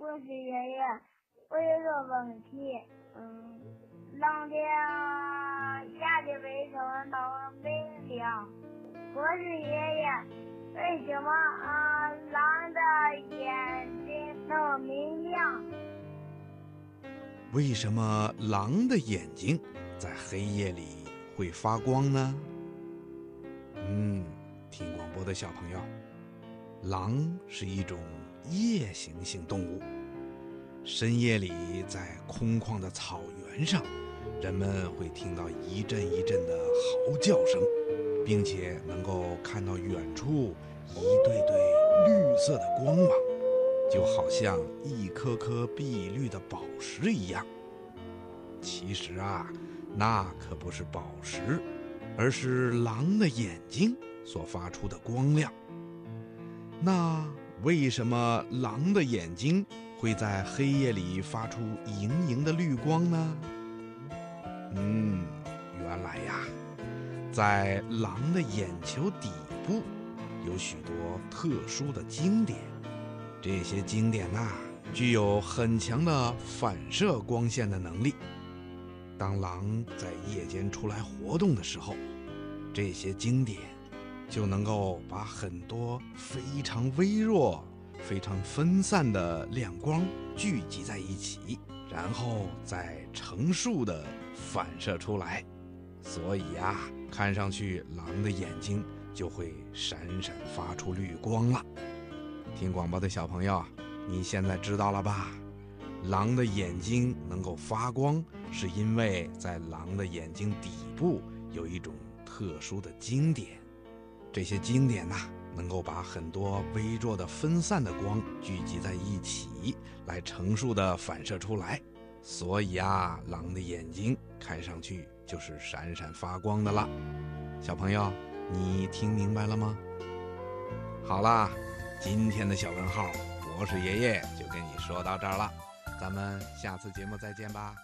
我是爷爷，我有个问题，嗯，狼的眼睛为什么那么明亮？我是爷爷，为什么啊狼的眼睛那么明亮？为什么狼的眼睛在黑夜里会发光呢？嗯，听广播的小朋友，狼是一种夜行性动物。深夜里，在空旷的草原上，人们会听到一阵一阵的嚎叫声，并且能够看到远处一对对绿色的光芒，就好像一颗颗碧绿的宝石一样。其实啊，那可不是宝石，而是狼的眼睛所发出的光亮。那为什么狼的眼睛会在黑夜里发出莹莹的绿光呢？嗯，原来呀，在狼的眼球底部有许多特殊的经典，这些经典呐，具有很强的反射光线的能力。当狼在夜间出来活动的时候，这些经典就能够把很多非常微弱、非常分散的亮光聚集在一起，然后再成束的反射出来。所以呀，看上去狼的眼睛就会闪闪发出绿光了。听广播的小朋友，你现在知道了吧？狼的眼睛能够发光，是因为在狼的眼睛底部有一种特殊的经典。这些经典呐，能够把很多微弱的分散的光聚集在一起，来成束的反射出来。所以啊，狼的眼睛看上去就是闪闪发光的了。小朋友，你听明白了吗？好啦，今天的小问号，博士爷爷就跟你说到这儿了。咱们下次节目再见吧。